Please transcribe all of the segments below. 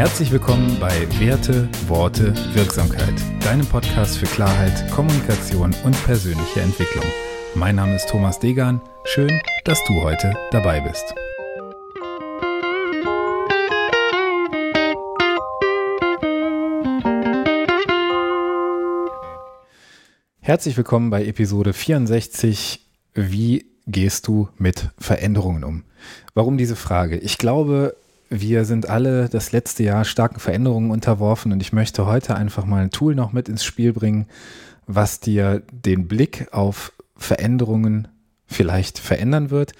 Herzlich willkommen bei Werte, Worte, Wirksamkeit, deinem Podcast für Klarheit, Kommunikation und persönliche Entwicklung. Mein Name ist Thomas Degan. Schön, dass du heute dabei bist. Herzlich willkommen bei Episode 64. Wie gehst du mit Veränderungen um? Warum diese Frage? Ich glaube, wir sind alle das letzte Jahr starken Veränderungen unterworfen und ich möchte heute einfach mal ein Tool noch mit ins Spiel bringen, was dir den Blick auf Veränderungen vielleicht verändern wird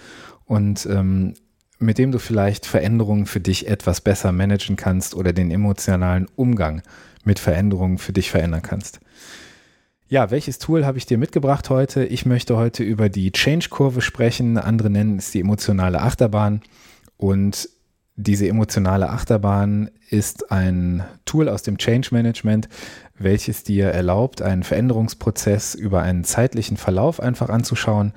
und ähm, mit dem du vielleicht Veränderungen für dich etwas besser managen kannst oder den emotionalen Umgang mit Veränderungen für dich verändern kannst. Ja, welches Tool habe ich dir mitgebracht heute? Ich möchte heute über die Change-Kurve sprechen. Andere nennen es die emotionale Achterbahn. Und diese emotionale Achterbahn ist ein Tool aus dem Change Management, welches dir erlaubt, einen Veränderungsprozess über einen zeitlichen Verlauf einfach anzuschauen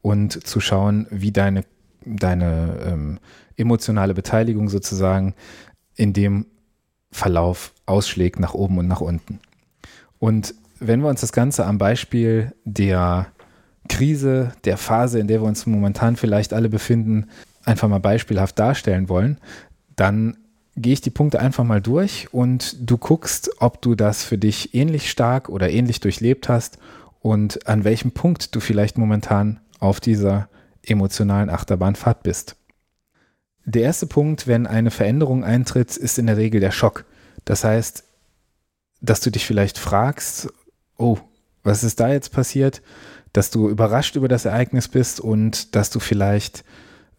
und zu schauen, wie deine, deine ähm, emotionale Beteiligung sozusagen in dem Verlauf ausschlägt nach oben und nach unten. Und wenn wir uns das Ganze am Beispiel der Krise, der Phase, in der wir uns momentan vielleicht alle befinden, einfach mal beispielhaft darstellen wollen, dann gehe ich die Punkte einfach mal durch und du guckst, ob du das für dich ähnlich stark oder ähnlich durchlebt hast und an welchem Punkt du vielleicht momentan auf dieser emotionalen Achterbahnfahrt bist. Der erste Punkt, wenn eine Veränderung eintritt, ist in der Regel der Schock. Das heißt, dass du dich vielleicht fragst, oh, was ist da jetzt passiert? Dass du überrascht über das Ereignis bist und dass du vielleicht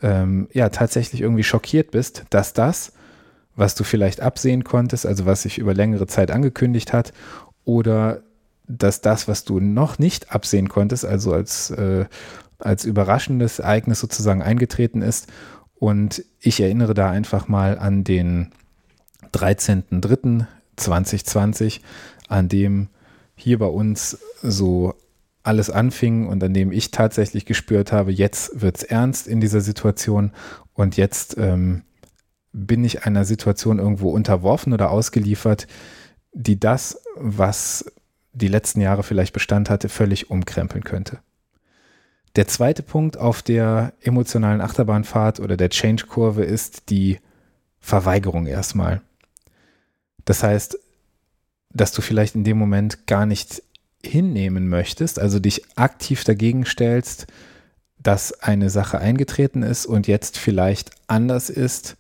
ähm, ja tatsächlich irgendwie schockiert bist, dass das, was du vielleicht absehen konntest, also was sich über längere Zeit angekündigt hat, oder dass das, was du noch nicht absehen konntest, also als, äh, als überraschendes Ereignis sozusagen eingetreten ist. Und ich erinnere da einfach mal an den 13.03.2020, an dem hier bei uns so alles anfing und an dem ich tatsächlich gespürt habe, jetzt wird es ernst in dieser Situation und jetzt ähm, bin ich einer Situation irgendwo unterworfen oder ausgeliefert, die das, was die letzten Jahre vielleicht Bestand hatte, völlig umkrempeln könnte. Der zweite Punkt auf der emotionalen Achterbahnfahrt oder der Change-Kurve ist die Verweigerung erstmal. Das heißt, dass du vielleicht in dem Moment gar nicht hinnehmen möchtest, also dich aktiv dagegen stellst, dass eine Sache eingetreten ist und jetzt vielleicht anders ist,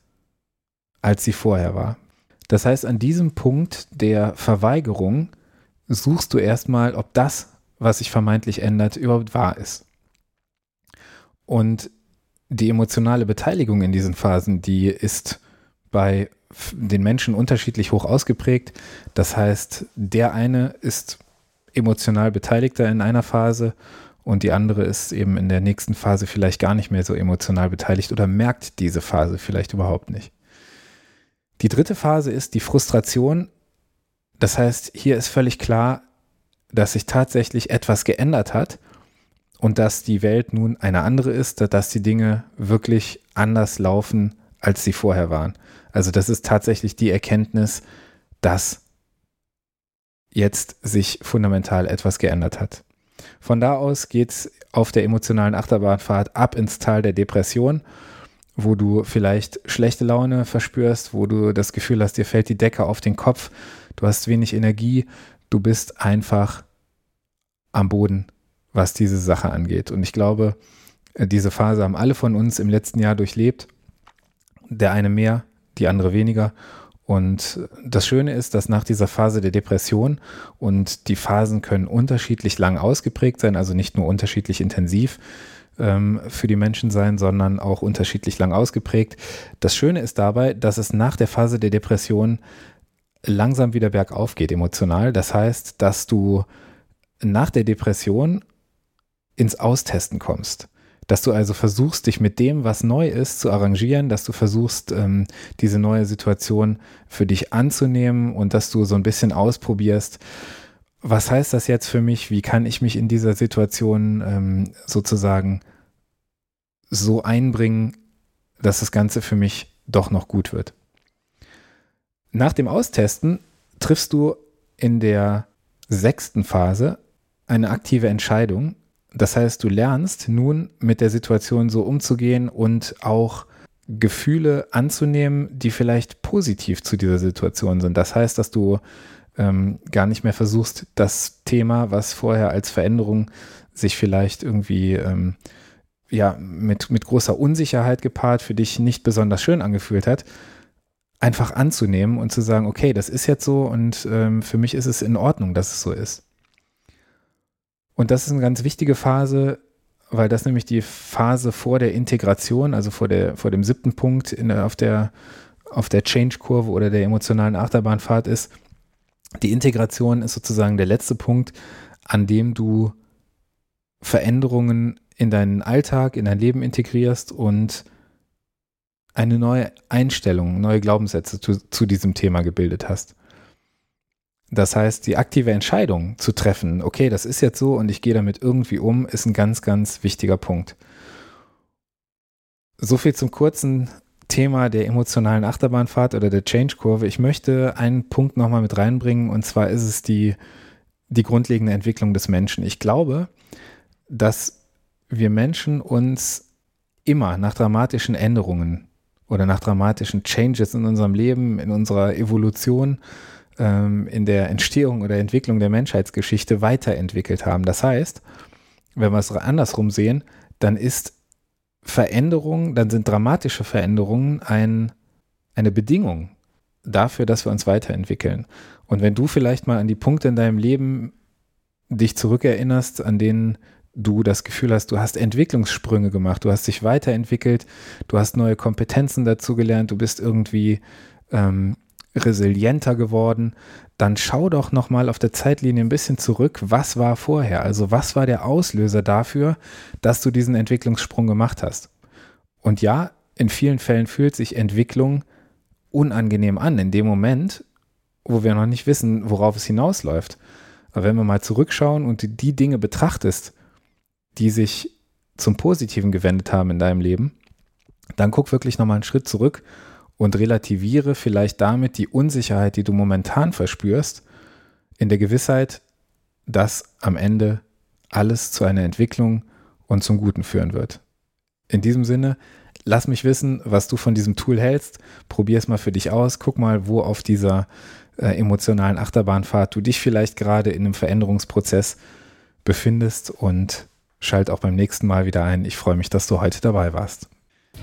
als sie vorher war. Das heißt, an diesem Punkt der Verweigerung suchst du erstmal, ob das, was sich vermeintlich ändert, überhaupt wahr ist. Und die emotionale Beteiligung in diesen Phasen, die ist bei den Menschen unterschiedlich hoch ausgeprägt. Das heißt, der eine ist emotional beteiligter in einer Phase und die andere ist eben in der nächsten Phase vielleicht gar nicht mehr so emotional beteiligt oder merkt diese Phase vielleicht überhaupt nicht. Die dritte Phase ist die Frustration. Das heißt, hier ist völlig klar, dass sich tatsächlich etwas geändert hat und dass die Welt nun eine andere ist, dass die Dinge wirklich anders laufen, als sie vorher waren. Also das ist tatsächlich die Erkenntnis, dass jetzt sich fundamental etwas geändert hat. Von da aus geht es auf der emotionalen Achterbahnfahrt ab ins Tal der Depression, wo du vielleicht schlechte Laune verspürst, wo du das Gefühl hast, dir fällt die Decke auf den Kopf, du hast wenig Energie, du bist einfach am Boden, was diese Sache angeht. Und ich glaube, diese Phase haben alle von uns im letzten Jahr durchlebt. Der eine mehr, die andere weniger. Und das Schöne ist, dass nach dieser Phase der Depression und die Phasen können unterschiedlich lang ausgeprägt sein, also nicht nur unterschiedlich intensiv ähm, für die Menschen sein, sondern auch unterschiedlich lang ausgeprägt. Das Schöne ist dabei, dass es nach der Phase der Depression langsam wieder bergauf geht emotional. Das heißt, dass du nach der Depression ins Austesten kommst dass du also versuchst, dich mit dem, was neu ist, zu arrangieren, dass du versuchst, ähm, diese neue Situation für dich anzunehmen und dass du so ein bisschen ausprobierst, was heißt das jetzt für mich? Wie kann ich mich in dieser Situation ähm, sozusagen so einbringen, dass das Ganze für mich doch noch gut wird? Nach dem Austesten triffst du in der sechsten Phase eine aktive Entscheidung. Das heißt, du lernst nun mit der Situation so umzugehen und auch Gefühle anzunehmen, die vielleicht positiv zu dieser Situation sind. Das heißt, dass du ähm, gar nicht mehr versuchst, das Thema, was vorher als Veränderung sich vielleicht irgendwie ähm, ja, mit, mit großer Unsicherheit gepaart für dich nicht besonders schön angefühlt hat, einfach anzunehmen und zu sagen, okay, das ist jetzt so und ähm, für mich ist es in Ordnung, dass es so ist. Und das ist eine ganz wichtige Phase, weil das nämlich die Phase vor der Integration, also vor, der, vor dem siebten Punkt in, auf der, auf der Change-Kurve oder der emotionalen Achterbahnfahrt ist. Die Integration ist sozusagen der letzte Punkt, an dem du Veränderungen in deinen Alltag, in dein Leben integrierst und eine neue Einstellung, neue Glaubenssätze zu, zu diesem Thema gebildet hast. Das heißt, die aktive Entscheidung zu treffen, okay, das ist jetzt so und ich gehe damit irgendwie um, ist ein ganz, ganz wichtiger Punkt. So viel zum kurzen Thema der emotionalen Achterbahnfahrt oder der Change-Kurve. Ich möchte einen Punkt nochmal mit reinbringen und zwar ist es die, die grundlegende Entwicklung des Menschen. Ich glaube, dass wir Menschen uns immer nach dramatischen Änderungen oder nach dramatischen Changes in unserem Leben, in unserer Evolution, ähm, in der Entstehung oder Entwicklung der Menschheitsgeschichte weiterentwickelt haben. Das heißt, wenn wir es andersrum sehen, dann ist Veränderung, dann sind dramatische Veränderungen ein, eine Bedingung dafür, dass wir uns weiterentwickeln. Und wenn du vielleicht mal an die Punkte in deinem Leben dich zurückerinnerst, an denen du das Gefühl hast, du hast Entwicklungssprünge gemacht, du hast dich weiterentwickelt, du hast neue Kompetenzen dazugelernt, du bist irgendwie ähm, resilienter geworden, dann schau doch nochmal auf der Zeitlinie ein bisschen zurück, was war vorher? Also was war der Auslöser dafür, dass du diesen Entwicklungssprung gemacht hast? Und ja, in vielen Fällen fühlt sich Entwicklung unangenehm an, in dem Moment, wo wir noch nicht wissen, worauf es hinausläuft. Aber wenn wir mal zurückschauen und die, Dinge betrachtest, die sich zum Positiven gewendet haben in deinem Leben, dann guck wirklich nochmal einen Schritt zurück und relativiere vielleicht damit die Unsicherheit, die du momentan verspürst, in der Gewissheit, dass am Ende alles zu einer Entwicklung und zum Guten führen wird. In diesem Sinne, lass mich wissen, was du von diesem Tool hältst. Probier es mal für dich aus. Guck mal, wo auf dieser äh, emotionalen Achterbahnfahrt du dich vielleicht gerade in einem Veränderungsprozess befindest und schalt auch beim nächsten Mal wieder ein. Ich freue mich, dass du heute dabei warst.